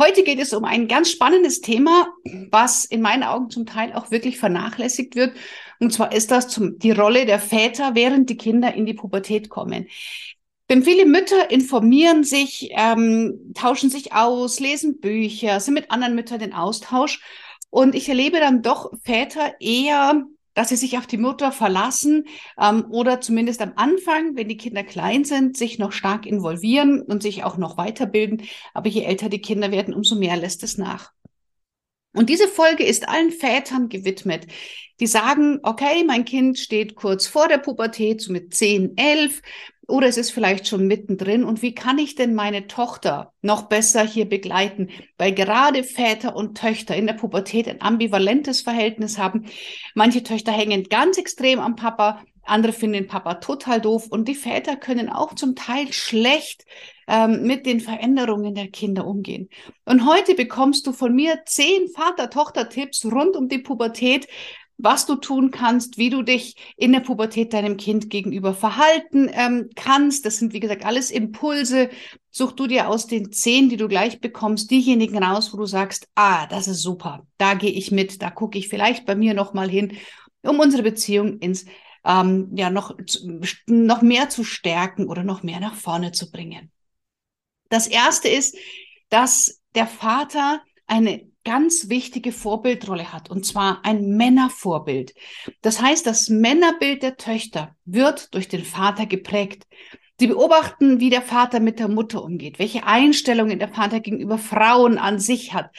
Heute geht es um ein ganz spannendes Thema, was in meinen Augen zum Teil auch wirklich vernachlässigt wird. Und zwar ist das zum, die Rolle der Väter, während die Kinder in die Pubertät kommen. Denn viele Mütter informieren sich, ähm, tauschen sich aus, lesen Bücher, sind mit anderen Müttern in Austausch. Und ich erlebe dann doch Väter eher dass sie sich auf die Mutter verlassen ähm, oder zumindest am Anfang, wenn die Kinder klein sind, sich noch stark involvieren und sich auch noch weiterbilden. Aber je älter die Kinder werden, umso mehr lässt es nach. Und diese Folge ist allen Vätern gewidmet, die sagen, okay, mein Kind steht kurz vor der Pubertät, so mit 10, 11, oder es ist vielleicht schon mittendrin. Und wie kann ich denn meine Tochter noch besser hier begleiten? Weil gerade Väter und Töchter in der Pubertät ein ambivalentes Verhältnis haben. Manche Töchter hängen ganz extrem am Papa, andere finden den Papa total doof und die Väter können auch zum Teil schlecht ähm, mit den Veränderungen der Kinder umgehen. Und heute bekommst du von mir zehn Vater-Tochter-Tipps rund um die Pubertät, was du tun kannst, wie du dich in der Pubertät deinem Kind gegenüber verhalten ähm, kannst. Das sind, wie gesagt, alles Impulse. Such du dir aus den zehn, die du gleich bekommst, diejenigen raus, wo du sagst, ah, das ist super, da gehe ich mit, da gucke ich vielleicht bei mir noch mal hin, um unsere Beziehung ins ähm, ja noch noch mehr zu stärken oder noch mehr nach vorne zu bringen. Das erste ist, dass der Vater eine ganz wichtige Vorbildrolle hat, und zwar ein Männervorbild. Das heißt, das Männerbild der Töchter wird durch den Vater geprägt. Sie beobachten, wie der Vater mit der Mutter umgeht, welche Einstellungen der Vater gegenüber Frauen an sich hat.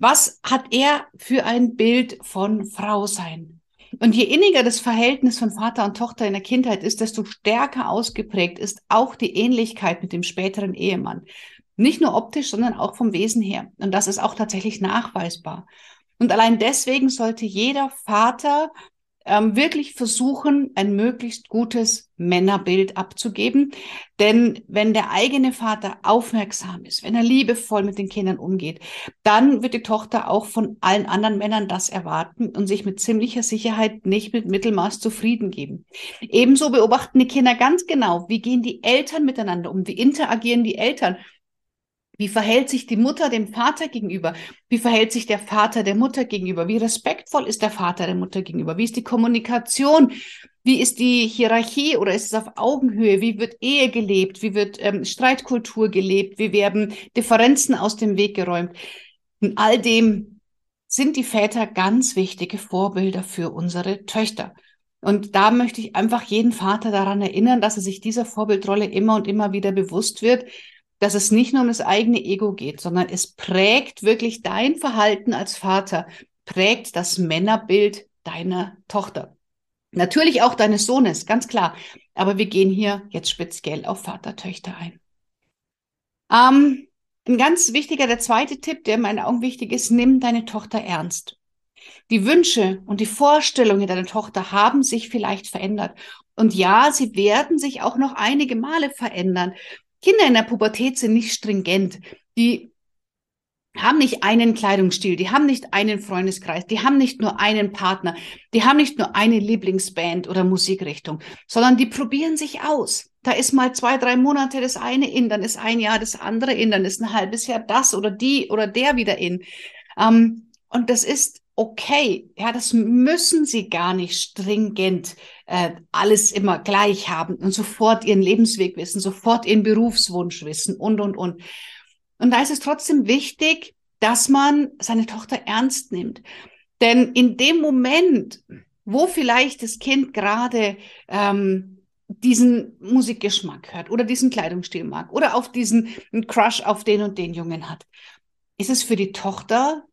Was hat er für ein Bild von Frau sein? Und je inniger das Verhältnis von Vater und Tochter in der Kindheit ist, desto stärker ausgeprägt ist auch die Ähnlichkeit mit dem späteren Ehemann. Nicht nur optisch, sondern auch vom Wesen her. Und das ist auch tatsächlich nachweisbar. Und allein deswegen sollte jeder Vater ähm, wirklich versuchen, ein möglichst gutes Männerbild abzugeben. Denn wenn der eigene Vater aufmerksam ist, wenn er liebevoll mit den Kindern umgeht, dann wird die Tochter auch von allen anderen Männern das erwarten und sich mit ziemlicher Sicherheit nicht mit Mittelmaß zufrieden geben. Ebenso beobachten die Kinder ganz genau, wie gehen die Eltern miteinander um, wie interagieren die Eltern. Wie verhält sich die Mutter dem Vater gegenüber? Wie verhält sich der Vater der Mutter gegenüber? Wie respektvoll ist der Vater der Mutter gegenüber? Wie ist die Kommunikation? Wie ist die Hierarchie oder ist es auf Augenhöhe? Wie wird Ehe gelebt? Wie wird ähm, Streitkultur gelebt? Wie werden Differenzen aus dem Weg geräumt? In all dem sind die Väter ganz wichtige Vorbilder für unsere Töchter. Und da möchte ich einfach jeden Vater daran erinnern, dass er sich dieser Vorbildrolle immer und immer wieder bewusst wird, dass es nicht nur um das eigene Ego geht, sondern es prägt wirklich dein Verhalten als Vater, prägt das Männerbild deiner Tochter. Natürlich auch deines Sohnes, ganz klar. Aber wir gehen hier jetzt speziell auf Vater-Töchter ein. Ähm, ein ganz wichtiger, der zweite Tipp, der in meinen Augen wichtig ist, nimm deine Tochter ernst. Die Wünsche und die Vorstellungen deiner Tochter haben sich vielleicht verändert. Und ja, sie werden sich auch noch einige Male verändern. Kinder in der Pubertät sind nicht stringent. Die haben nicht einen Kleidungsstil, die haben nicht einen Freundeskreis, die haben nicht nur einen Partner, die haben nicht nur eine Lieblingsband oder Musikrichtung, sondern die probieren sich aus. Da ist mal zwei, drei Monate das eine in, dann ist ein Jahr das andere in, dann ist ein halbes Jahr das oder die oder der wieder in. Ähm, und das ist okay. Ja, das müssen sie gar nicht stringent äh, alles immer gleich haben und sofort ihren Lebensweg wissen, sofort ihren Berufswunsch wissen und, und, und. Und da ist es trotzdem wichtig, dass man seine Tochter ernst nimmt. Denn in dem Moment, wo vielleicht das Kind gerade ähm, diesen Musikgeschmack hört oder diesen Kleidungsstil mag oder auf diesen Crush auf den und den Jungen hat, ist es für die Tochter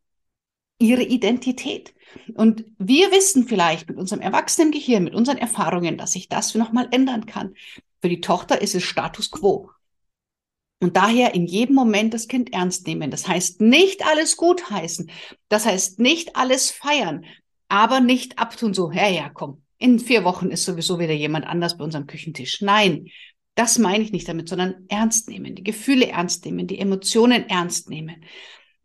ihre Identität. Und wir wissen vielleicht mit unserem erwachsenen Gehirn, mit unseren Erfahrungen, dass sich das nochmal ändern kann. Für die Tochter ist es Status quo. Und daher in jedem Moment das Kind ernst nehmen. Das heißt nicht alles gut heißen. Das heißt nicht alles feiern. aber nicht abtun, so, ja, ja, komm, in vier Wochen ist sowieso wieder jemand anders bei unserem Küchentisch. Nein, das meine ich nicht damit, sondern ernst nehmen, die Gefühle ernst nehmen, die Emotionen ernst nehmen.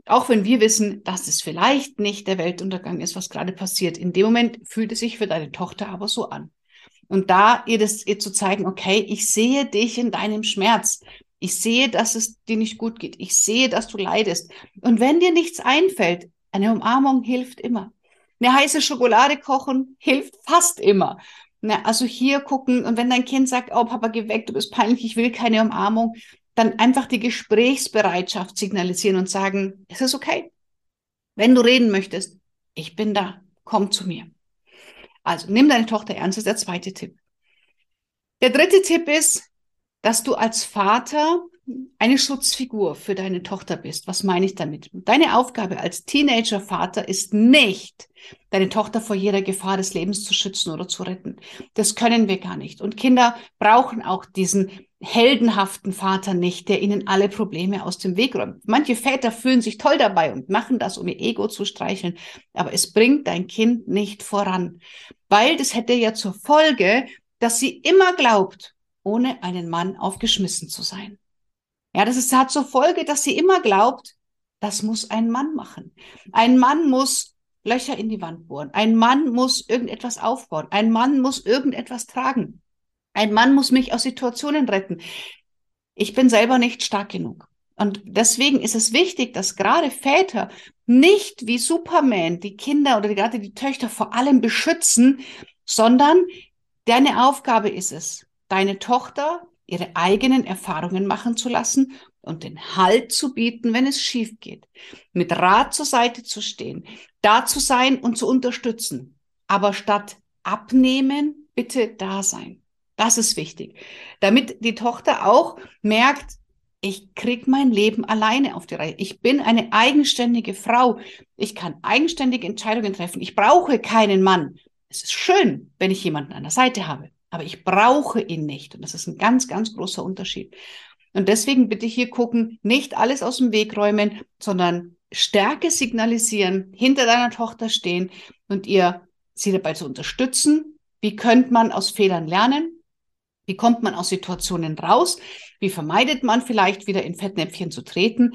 Auch wenn wir wissen, dass es vielleicht nicht der Weltuntergang ist, was gerade passiert. In dem Moment fühlt es sich für deine Tochter aber so an. Und da ihr das ihr zu zeigen, okay, ich sehe dich in deinem Schmerz. Ich sehe, dass es dir nicht gut geht. Ich sehe, dass du leidest. Und wenn dir nichts einfällt, eine Umarmung hilft immer. Eine heiße Schokolade kochen hilft fast immer. Na, also hier gucken und wenn dein Kind sagt, oh Papa, geh weg, du bist peinlich, ich will keine Umarmung, dann einfach die Gesprächsbereitschaft signalisieren und sagen, es ist okay. Wenn du reden möchtest, ich bin da, komm zu mir. Also nimm deine Tochter ernst, ist der zweite Tipp. Der dritte Tipp ist, dass du als Vater eine Schutzfigur für deine Tochter bist. Was meine ich damit? Deine Aufgabe als Teenager-Vater ist nicht, deine Tochter vor jeder Gefahr des Lebens zu schützen oder zu retten. Das können wir gar nicht. Und Kinder brauchen auch diesen heldenhaften Vater nicht, der ihnen alle Probleme aus dem Weg räumt. Manche Väter fühlen sich toll dabei und machen das, um ihr Ego zu streicheln. Aber es bringt dein Kind nicht voran, weil das hätte ja zur Folge, dass sie immer glaubt, ohne einen Mann aufgeschmissen zu sein. Ja, das ist, hat zur Folge, dass sie immer glaubt, das muss ein Mann machen. Ein Mann muss Löcher in die Wand bohren. Ein Mann muss irgendetwas aufbauen. Ein Mann muss irgendetwas tragen. Ein Mann muss mich aus Situationen retten. Ich bin selber nicht stark genug. Und deswegen ist es wichtig, dass gerade Väter nicht wie Superman die Kinder oder gerade die Töchter vor allem beschützen, sondern deine Aufgabe ist es, deine Tochter ihre eigenen Erfahrungen machen zu lassen und den Halt zu bieten, wenn es schief geht. Mit Rat zur Seite zu stehen, da zu sein und zu unterstützen. Aber statt abnehmen, bitte da sein. Das ist wichtig. Damit die Tochter auch merkt, ich krieg mein Leben alleine auf die Reihe. Ich bin eine eigenständige Frau. Ich kann eigenständige Entscheidungen treffen. Ich brauche keinen Mann. Es ist schön, wenn ich jemanden an der Seite habe aber ich brauche ihn nicht. Und das ist ein ganz, ganz großer Unterschied. Und deswegen bitte hier gucken, nicht alles aus dem Weg räumen, sondern Stärke signalisieren, hinter deiner Tochter stehen und ihr sie dabei zu unterstützen. Wie könnte man aus Fehlern lernen? Wie kommt man aus Situationen raus? Wie vermeidet man vielleicht wieder in Fettnäpfchen zu treten?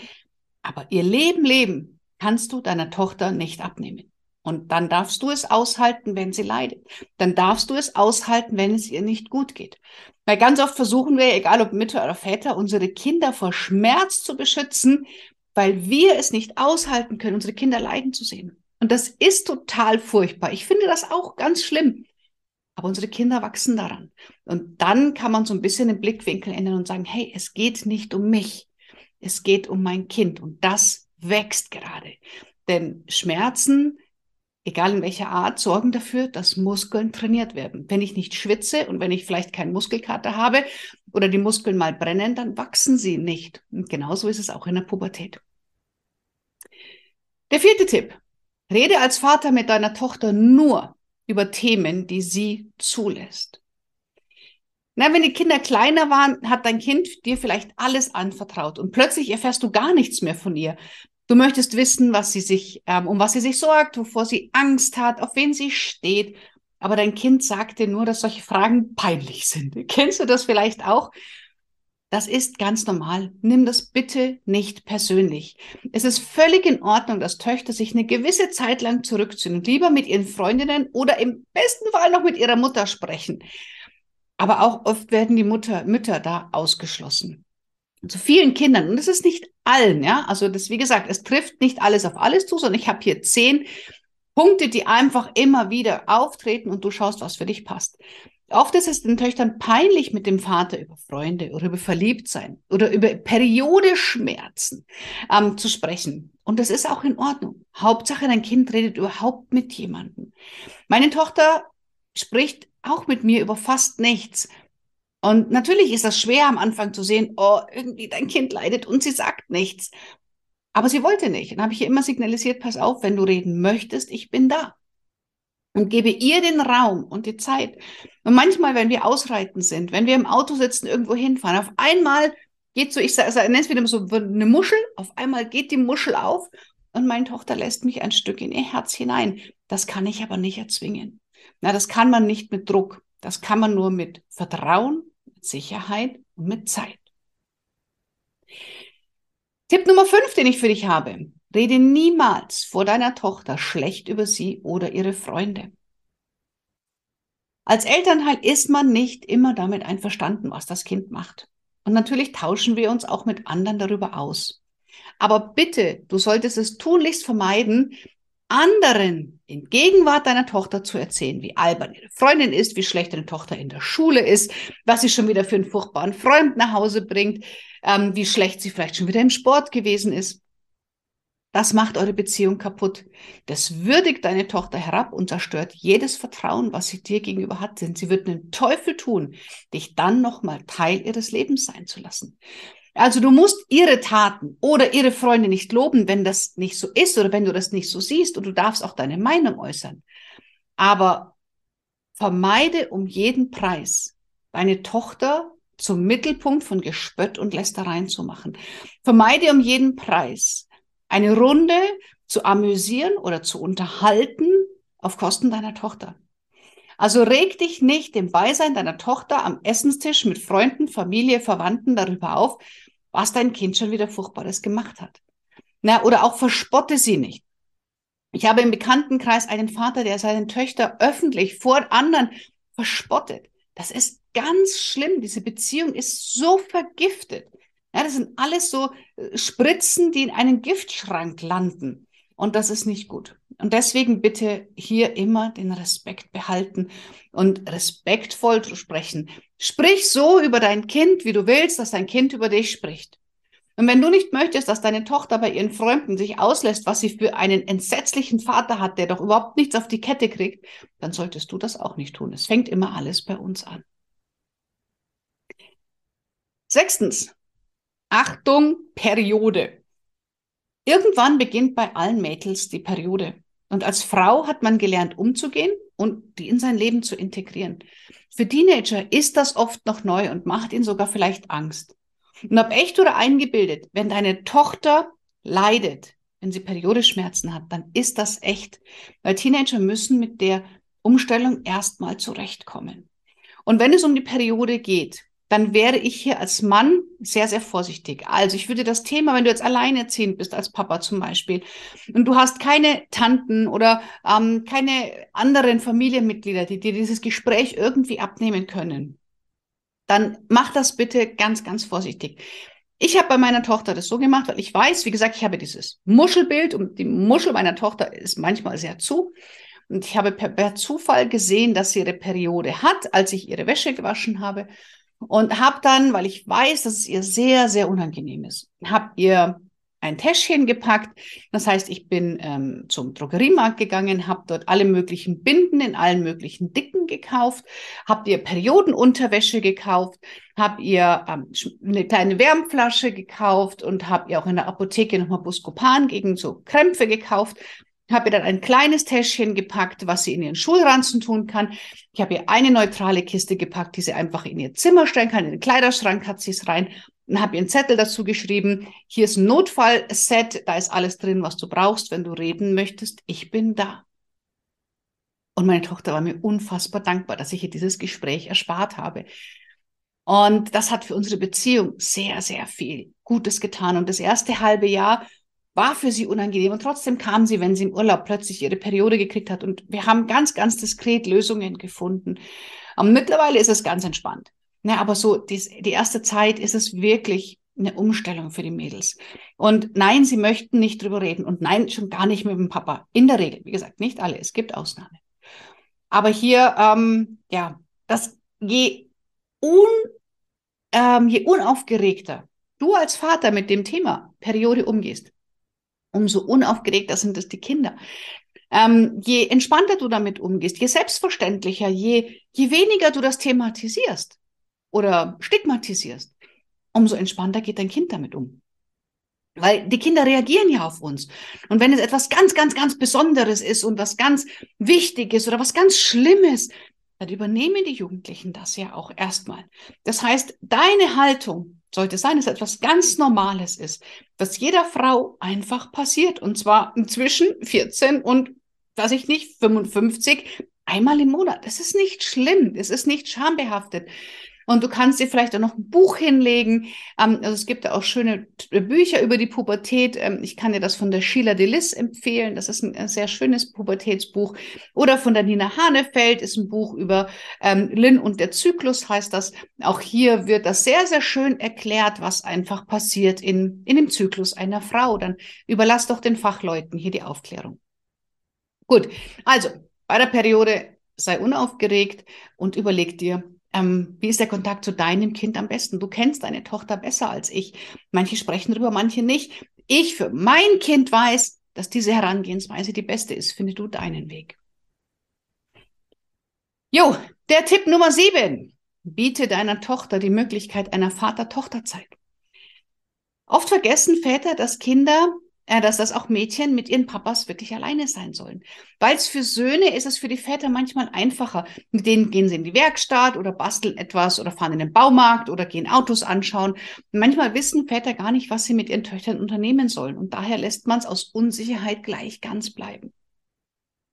Aber ihr Leben leben kannst du deiner Tochter nicht abnehmen. Und dann darfst du es aushalten, wenn sie leidet. Dann darfst du es aushalten, wenn es ihr nicht gut geht. Weil ganz oft versuchen wir, egal ob Mütter oder Väter, unsere Kinder vor Schmerz zu beschützen, weil wir es nicht aushalten können, unsere Kinder leiden zu sehen. Und das ist total furchtbar. Ich finde das auch ganz schlimm. Aber unsere Kinder wachsen daran. Und dann kann man so ein bisschen den Blickwinkel ändern und sagen, hey, es geht nicht um mich. Es geht um mein Kind. Und das wächst gerade. Denn Schmerzen egal in welcher Art, sorgen dafür, dass Muskeln trainiert werden. Wenn ich nicht schwitze und wenn ich vielleicht keinen Muskelkater habe oder die Muskeln mal brennen, dann wachsen sie nicht. Und genauso ist es auch in der Pubertät. Der vierte Tipp. Rede als Vater mit deiner Tochter nur über Themen, die sie zulässt. Na, wenn die Kinder kleiner waren, hat dein Kind dir vielleicht alles anvertraut und plötzlich erfährst du gar nichts mehr von ihr. Du möchtest wissen, was sie sich, ähm, um was sie sich sorgt, wovor sie Angst hat, auf wen sie steht. Aber dein Kind sagt dir nur, dass solche Fragen peinlich sind. Kennst du das vielleicht auch? Das ist ganz normal. Nimm das bitte nicht persönlich. Es ist völlig in Ordnung, dass Töchter sich eine gewisse Zeit lang zurückziehen und lieber mit ihren Freundinnen oder im besten Fall noch mit ihrer Mutter sprechen. Aber auch oft werden die Mutter, Mütter da ausgeschlossen zu vielen Kindern, und das ist nicht allen, ja, also das, wie gesagt, es trifft nicht alles auf alles zu, sondern ich habe hier zehn Punkte, die einfach immer wieder auftreten und du schaust, was für dich passt. Oft ist es den Töchtern peinlich, mit dem Vater über Freunde oder über Verliebtsein oder über Periodeschmerzen ähm, zu sprechen. Und das ist auch in Ordnung. Hauptsache, dein Kind redet überhaupt mit jemandem. Meine Tochter spricht auch mit mir über fast nichts. Und natürlich ist das schwer am Anfang zu sehen, oh, irgendwie dein Kind leidet und sie sagt nichts. Aber sie wollte nicht. Dann habe ich ihr immer signalisiert, pass auf, wenn du reden möchtest, ich bin da. Und gebe ihr den Raum und die Zeit. Und manchmal, wenn wir ausreiten sind, wenn wir im Auto sitzen, irgendwo hinfahren, auf einmal geht so, ich nenne es wieder so eine Muschel, auf einmal geht die Muschel auf und meine Tochter lässt mich ein Stück in ihr Herz hinein. Das kann ich aber nicht erzwingen. Na, das kann man nicht mit Druck. Das kann man nur mit Vertrauen, mit Sicherheit und mit Zeit. Tipp Nummer fünf, den ich für dich habe. Rede niemals vor deiner Tochter schlecht über sie oder ihre Freunde. Als Elternteil ist man nicht immer damit einverstanden, was das Kind macht. Und natürlich tauschen wir uns auch mit anderen darüber aus. Aber bitte, du solltest es tunlichst vermeiden, anderen in Gegenwart deiner Tochter zu erzählen, wie albern ihre Freundin ist, wie schlecht deine Tochter in der Schule ist, was sie schon wieder für einen furchtbaren Freund nach Hause bringt, ähm, wie schlecht sie vielleicht schon wieder im Sport gewesen ist. Das macht eure Beziehung kaputt. Das würdigt deine Tochter herab und zerstört jedes Vertrauen, was sie dir gegenüber hat. Denn sie wird einen Teufel tun, dich dann nochmal Teil ihres Lebens sein zu lassen. Also du musst ihre Taten oder ihre Freunde nicht loben, wenn das nicht so ist oder wenn du das nicht so siehst und du darfst auch deine Meinung äußern. Aber vermeide um jeden Preis, deine Tochter zum Mittelpunkt von Gespött und Lästereien zu machen. Vermeide um jeden Preis, eine Runde zu amüsieren oder zu unterhalten auf Kosten deiner Tochter. Also reg dich nicht im Beisein deiner Tochter am Essenstisch mit Freunden, Familie, Verwandten darüber auf, was dein Kind schon wieder Furchtbares gemacht hat. Na, oder auch verspotte sie nicht. Ich habe im Bekanntenkreis einen Vater, der seine Töchter öffentlich vor anderen verspottet. Das ist ganz schlimm. Diese Beziehung ist so vergiftet. Ja, das sind alles so äh, Spritzen, die in einen Giftschrank landen. Und das ist nicht gut. Und deswegen bitte hier immer den Respekt behalten und respektvoll zu sprechen. Sprich so über dein Kind, wie du willst, dass dein Kind über dich spricht. Und wenn du nicht möchtest, dass deine Tochter bei ihren Freunden sich auslässt, was sie für einen entsetzlichen Vater hat, der doch überhaupt nichts auf die Kette kriegt, dann solltest du das auch nicht tun. Es fängt immer alles bei uns an. Sechstens, Achtung, Periode. Irgendwann beginnt bei allen Mädels die Periode. Und als Frau hat man gelernt, umzugehen und die in sein Leben zu integrieren. Für Teenager ist das oft noch neu und macht ihnen sogar vielleicht Angst. Und ob echt oder eingebildet, wenn deine Tochter leidet, wenn sie Periodeschmerzen hat, dann ist das echt. Weil Teenager müssen mit der Umstellung erstmal zurechtkommen. Und wenn es um die Periode geht, dann wäre ich hier als Mann sehr, sehr vorsichtig. Also ich würde das Thema, wenn du jetzt alleinerziehend bist als Papa zum Beispiel und du hast keine Tanten oder ähm, keine anderen Familienmitglieder, die dir dieses Gespräch irgendwie abnehmen können, dann mach das bitte ganz, ganz vorsichtig. Ich habe bei meiner Tochter das so gemacht, weil ich weiß, wie gesagt, ich habe dieses Muschelbild und die Muschel meiner Tochter ist manchmal sehr zu. Und ich habe per, per Zufall gesehen, dass sie ihre Periode hat, als ich ihre Wäsche gewaschen habe und habe dann, weil ich weiß, dass es ihr sehr, sehr unangenehm ist, habe ihr ein Täschchen gepackt. Das heißt, ich bin ähm, zum Drogeriemarkt gegangen, habe dort alle möglichen Binden in allen möglichen Dicken gekauft, habe ihr Periodenunterwäsche gekauft, habe ihr ähm, eine kleine Wärmflasche gekauft und habe ihr auch in der Apotheke nochmal Buscopan gegen so Krämpfe gekauft habe ihr dann ein kleines Täschchen gepackt, was sie in ihren Schulranzen tun kann. Ich habe ihr eine neutrale Kiste gepackt, die sie einfach in ihr Zimmer stellen kann. In den Kleiderschrank hat sie es rein und habe ihr einen Zettel dazu geschrieben. Hier ist ein Notfallset, da ist alles drin, was du brauchst, wenn du reden möchtest. Ich bin da. Und meine Tochter war mir unfassbar dankbar, dass ich ihr dieses Gespräch erspart habe. Und das hat für unsere Beziehung sehr, sehr viel Gutes getan. Und das erste halbe Jahr war für sie unangenehm und trotzdem kam sie, wenn sie im Urlaub plötzlich ihre Periode gekriegt hat und wir haben ganz, ganz diskret Lösungen gefunden. Und mittlerweile ist es ganz entspannt. Ja, aber so die, die erste Zeit ist es wirklich eine Umstellung für die Mädels. Und nein, sie möchten nicht drüber reden und nein, schon gar nicht mit dem Papa. In der Regel, wie gesagt, nicht alle, es gibt Ausnahmen. Aber hier, ähm, ja, das je, un, ähm, je unaufgeregter du als Vater mit dem Thema Periode umgehst, umso unaufgeregter sind es die Kinder. Ähm, je entspannter du damit umgehst, je selbstverständlicher, je, je weniger du das thematisierst oder stigmatisierst, umso entspannter geht dein Kind damit um. Weil die Kinder reagieren ja auf uns. Und wenn es etwas ganz, ganz, ganz Besonderes ist und was ganz Wichtiges oder was ganz Schlimmes, dann übernehmen die Jugendlichen das ja auch erstmal. Das heißt, deine Haltung sollte sein, dass etwas ganz Normales ist, was jeder Frau einfach passiert. Und zwar inzwischen 14 und, weiß ich nicht, 55 einmal im Monat. Das ist nicht schlimm. Es ist nicht schambehaftet. Und du kannst dir vielleicht auch noch ein Buch hinlegen. Ähm, also es gibt auch schöne Bücher über die Pubertät. Ähm, ich kann dir das von der Sheila Delis empfehlen. Das ist ein, sehr schönes Pubertätsbuch. Oder von der Nina Hanefeld ist ein Buch über ähm, Lynn und der Zyklus heißt das. Auch hier wird das sehr, sehr schön erklärt, was einfach passiert in, in dem Zyklus einer Frau. Dann überlass doch den Fachleuten hier die Aufklärung. Gut, also bei der Periode sei unaufgeregt und überleg dir, ähm, wie ist der Kontakt zu deinem Kind am besten? Du kennst deine Tochter besser als ich. Manche sprechen darüber, manche nicht. Ich für mein Kind weiß, dass diese Herangehensweise die beste ist. Finde du deinen Weg. Jo, der Tipp Nummer sieben. Biete deiner Tochter die Möglichkeit einer Vater-Tochter-Zeit. Oft vergessen Väter, dass Kinder dass das auch Mädchen mit ihren Papas wirklich alleine sein sollen. Weil es für Söhne ist es für die Väter manchmal einfacher. Mit denen gehen sie in die Werkstatt oder basteln etwas oder fahren in den Baumarkt oder gehen Autos anschauen. Manchmal wissen Väter gar nicht, was sie mit ihren Töchtern unternehmen sollen. Und daher lässt man es aus Unsicherheit gleich ganz bleiben.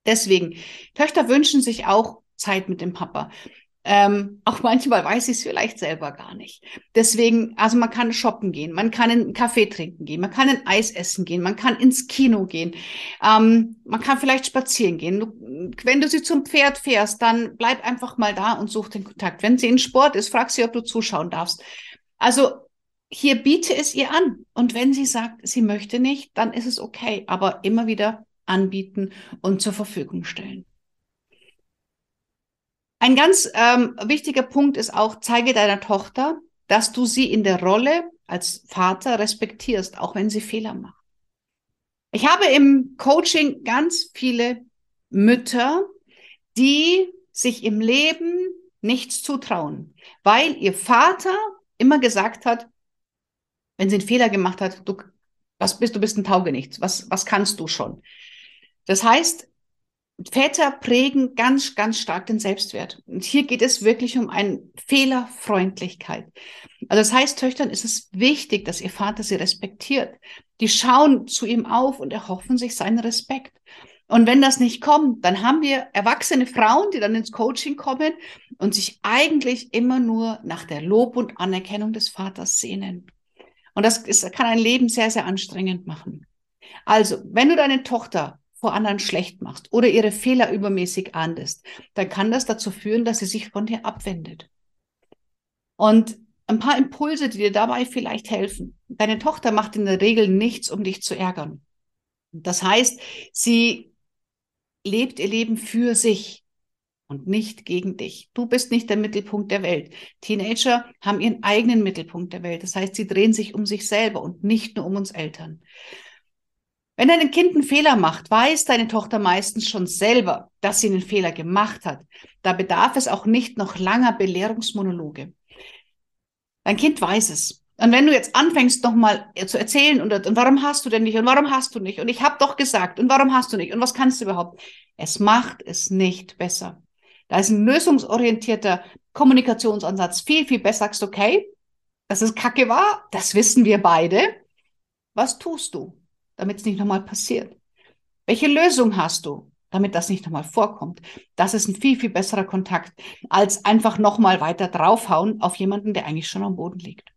Deswegen, Töchter wünschen sich auch Zeit mit dem Papa. Ähm, auch manchmal weiß ich es vielleicht selber gar nicht. Deswegen, also man kann shoppen gehen, man kann einen Kaffee trinken gehen, man kann ein Eis essen gehen, man kann ins Kino gehen, ähm, man kann vielleicht spazieren gehen. Du, wenn du sie zum Pferd fährst, dann bleib einfach mal da und such den Kontakt. Wenn sie in Sport ist, frag sie, ob du zuschauen darfst. Also hier biete es ihr an. Und wenn sie sagt, sie möchte nicht, dann ist es okay. Aber immer wieder anbieten und zur Verfügung stellen. Ein ganz ähm, wichtiger Punkt ist auch, zeige deiner Tochter, dass du sie in der Rolle als Vater respektierst, auch wenn sie Fehler macht. Ich habe im Coaching ganz viele Mütter, die sich im Leben nichts zutrauen, weil ihr Vater immer gesagt hat, wenn sie einen Fehler gemacht hat, du, was bist, du bist ein Taugenichts, was, was kannst du schon? Das heißt, Väter prägen ganz, ganz stark den Selbstwert. Und hier geht es wirklich um eine Fehlerfreundlichkeit. Also das heißt, Töchtern ist es wichtig, dass ihr Vater sie respektiert. Die schauen zu ihm auf und erhoffen sich seinen Respekt. Und wenn das nicht kommt, dann haben wir erwachsene Frauen, die dann ins Coaching kommen und sich eigentlich immer nur nach der Lob und Anerkennung des Vaters sehnen. Und das ist, kann ein Leben sehr, sehr anstrengend machen. Also, wenn du deine Tochter vor anderen schlecht machst oder ihre Fehler übermäßig ahndest, dann kann das dazu führen, dass sie sich von dir abwendet. Und ein paar Impulse, die dir dabei vielleicht helfen. Deine Tochter macht in der Regel nichts, um dich zu ärgern. Das heißt, sie lebt ihr Leben für sich und nicht gegen dich. Du bist nicht der Mittelpunkt der Welt. Teenager haben ihren eigenen Mittelpunkt der Welt. Das heißt, sie drehen sich um sich selber und nicht nur um uns Eltern. Wenn dein Kind einen Fehler macht, weiß deine Tochter meistens schon selber, dass sie einen Fehler gemacht hat. Da bedarf es auch nicht noch langer Belehrungsmonologe. Dein Kind weiß es. Und wenn du jetzt anfängst, nochmal zu erzählen, und, und, warum hast du denn nicht, und warum hast du nicht, und ich habe doch gesagt, und warum hast du nicht, und was kannst du überhaupt? Es macht es nicht besser. Da ist ein lösungsorientierter Kommunikationsansatz viel, viel besser. Sagst, okay, dass es Kacke war, das wissen wir beide. Was tust du? Damit es nicht nochmal passiert? Welche Lösung hast du, damit das nicht nochmal vorkommt? Das ist ein viel, viel besserer Kontakt, als einfach nochmal weiter draufhauen auf jemanden, der eigentlich schon am Boden liegt.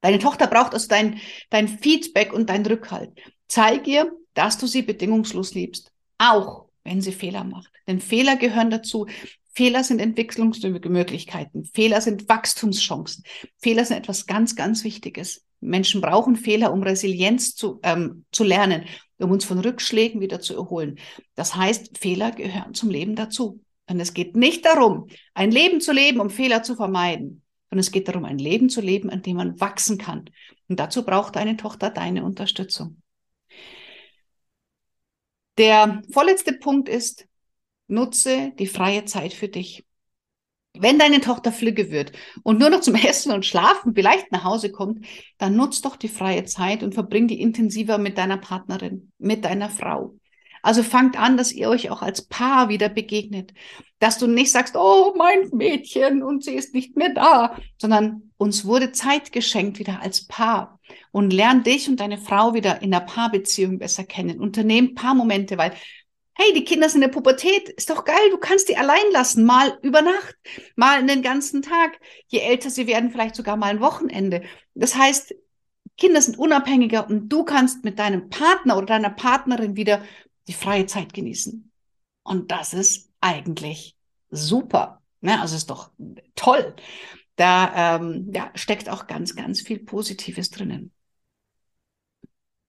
Deine Tochter braucht also dein, dein Feedback und dein Rückhalt. Zeig ihr, dass du sie bedingungslos liebst, auch wenn sie Fehler macht. Denn Fehler gehören dazu. Fehler sind Entwicklungsmöglichkeiten. Fehler sind Wachstumschancen. Fehler sind etwas ganz, ganz Wichtiges. Menschen brauchen Fehler, um Resilienz zu, ähm, zu lernen, um uns von Rückschlägen wieder zu erholen. Das heißt, Fehler gehören zum Leben dazu. Und es geht nicht darum, ein Leben zu leben, um Fehler zu vermeiden, sondern es geht darum, ein Leben zu leben, an dem man wachsen kann. Und dazu braucht deine Tochter deine Unterstützung. Der vorletzte Punkt ist, nutze die freie Zeit für dich. Wenn deine Tochter flügge wird und nur noch zum Essen und Schlafen vielleicht nach Hause kommt, dann nutz doch die freie Zeit und verbring die intensiver mit deiner Partnerin, mit deiner Frau. Also fangt an, dass ihr euch auch als Paar wieder begegnet. Dass du nicht sagst, oh, mein Mädchen und sie ist nicht mehr da, sondern uns wurde Zeit geschenkt wieder als Paar und lern dich und deine Frau wieder in der Paarbeziehung besser kennen. Unternehm Paarmomente, weil hey, die Kinder sind in der Pubertät, ist doch geil, du kannst die allein lassen, mal über Nacht, mal den ganzen Tag. Je älter sie werden, vielleicht sogar mal ein Wochenende. Das heißt, Kinder sind unabhängiger und du kannst mit deinem Partner oder deiner Partnerin wieder die freie Zeit genießen. Und das ist eigentlich super. Ne? Also ist doch toll. Da ähm, ja, steckt auch ganz, ganz viel Positives drinnen.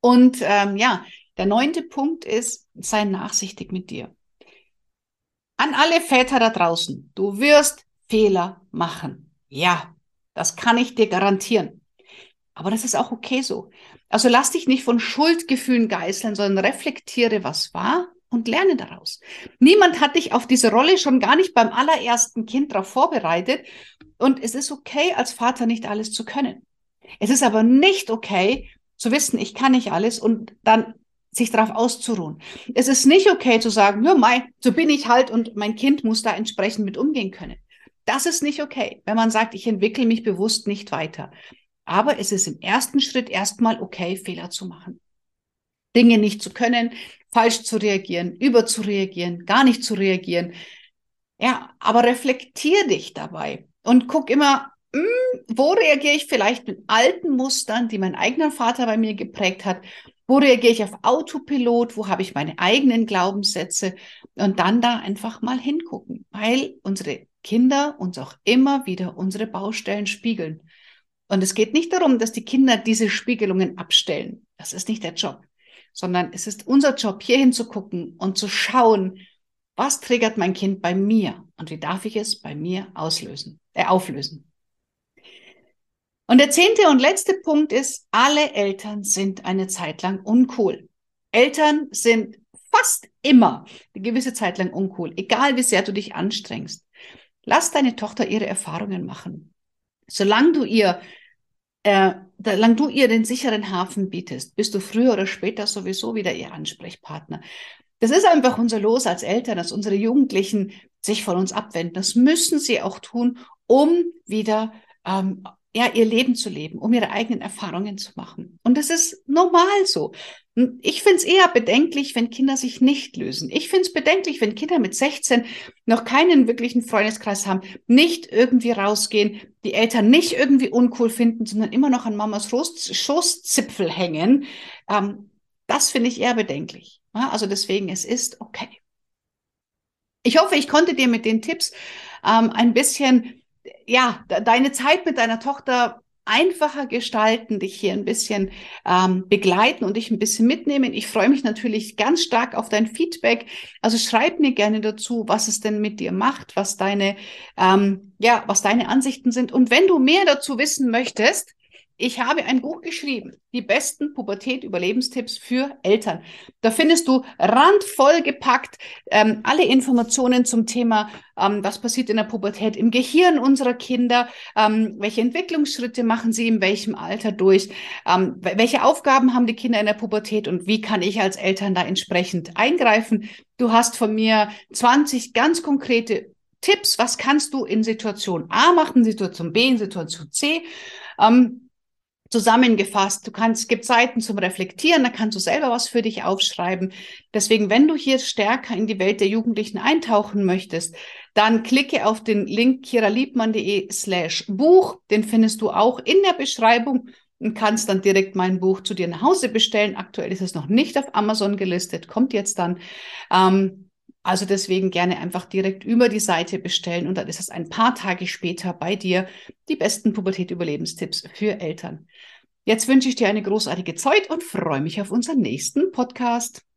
Und ähm, ja, der neunte Punkt ist, sei nachsichtig mit dir. An alle Väter da draußen, du wirst Fehler machen. Ja, das kann ich dir garantieren. Aber das ist auch okay so. Also lass dich nicht von Schuldgefühlen geißeln, sondern reflektiere, was war und lerne daraus. Niemand hat dich auf diese Rolle schon gar nicht beim allerersten Kind darauf vorbereitet. Und es ist okay, als Vater nicht alles zu können. Es ist aber nicht okay, zu wissen, ich kann nicht alles und dann sich darauf auszuruhen. Es ist nicht okay zu sagen, ja, mei, so bin ich halt und mein Kind muss da entsprechend mit umgehen können. Das ist nicht okay, wenn man sagt, ich entwickle mich bewusst nicht weiter. Aber es ist im ersten Schritt erstmal okay, Fehler zu machen. Dinge nicht zu können, falsch zu reagieren, überzureagieren, gar nicht zu reagieren. Ja, aber reflektier dich dabei und guck immer, mh, hm, wo reagiere ich vielleicht mit alten Mustern, die mein eigener Vater bei mir geprägt hat wo reagiere ich auf Autopilot? Wo habe ich meine eigenen Glaubenssätze? Und dann da einfach mal hingucken, weil unsere Kinder uns auch immer wieder unsere Baustellen spiegeln. Und es geht nicht darum, dass die Kinder diese Spiegelungen abstellen. Das ist nicht der Job, sondern es ist unser Job, hier hinzugucken und zu schauen, was triggert mein Kind bei mir und wie darf ich es bei mir auslösen, äh, auflösen. Und der zehnte und letzte Punkt ist, alle Eltern sind eine Zeit lang uncool. Eltern sind fast immer eine gewisse Zeit lang uncool, egal wie sehr du dich anstrengst. Lass deine Tochter ihre Erfahrungen machen. Solange du ihr, äh, solange du ihr den sicheren Hafen bietest, bist du früher oder später sowieso wieder ihr Ansprechpartner. Das ist einfach unser Los als Eltern, dass unsere Jugendlichen sich von uns abwenden. Das müssen sie auch tun, um wieder ähm, ja, ihr Leben zu leben, um ihre eigenen Erfahrungen zu machen. Und das ist normal so. Ich finde es eher bedenklich, wenn Kinder sich nicht lösen. Ich finde es bedenklich, wenn Kinder mit 16 noch keinen wirklichen Freundeskreis haben, nicht irgendwie rausgehen, die Eltern nicht irgendwie uncool finden, sondern immer noch an Mamas Schoßzipfel hängen. Ähm, das finde ich eher bedenklich. Ja, also deswegen, es ist okay. Ich hoffe, ich konnte dir mit den Tipps ähm, ein bisschen ja, deine Zeit mit deiner Tochter einfacher gestalten, dich hier ein bisschen ähm, begleiten und dich ein bisschen mitnehmen. Ich freue mich natürlich ganz stark auf dein Feedback. Also schreib mir gerne dazu, was es denn mit dir macht, was deine, ähm, ja, was deine Ansichten sind. Und wenn du mehr dazu wissen möchtest, ich habe ein Buch geschrieben, die besten Pubertät-Überlebenstipps für Eltern. Da findest du randvoll gepackt ähm, alle Informationen zum Thema, ähm, was passiert in der Pubertät im Gehirn unserer Kinder, ähm, welche Entwicklungsschritte machen sie in welchem Alter durch, ähm, welche Aufgaben haben die Kinder in der Pubertät und wie kann ich als Eltern da entsprechend eingreifen. Du hast von mir 20 ganz konkrete Tipps, was kannst du in Situation A machen, Situation B, in Situation C. Ähm, zusammengefasst. Du kannst, gibt Seiten zum Reflektieren, da kannst du selber was für dich aufschreiben. Deswegen, wenn du hier stärker in die Welt der Jugendlichen eintauchen möchtest, dann klicke auf den Link kiraliebmann.de slash Buch. Den findest du auch in der Beschreibung und kannst dann direkt mein Buch zu dir nach Hause bestellen. Aktuell ist es noch nicht auf Amazon gelistet, kommt jetzt dann. Ähm, also deswegen gerne einfach direkt über die Seite bestellen und dann ist es ein paar Tage später bei dir die besten Pubertät-Überlebenstipps für Eltern. Jetzt wünsche ich dir eine großartige Zeit und freue mich auf unseren nächsten Podcast.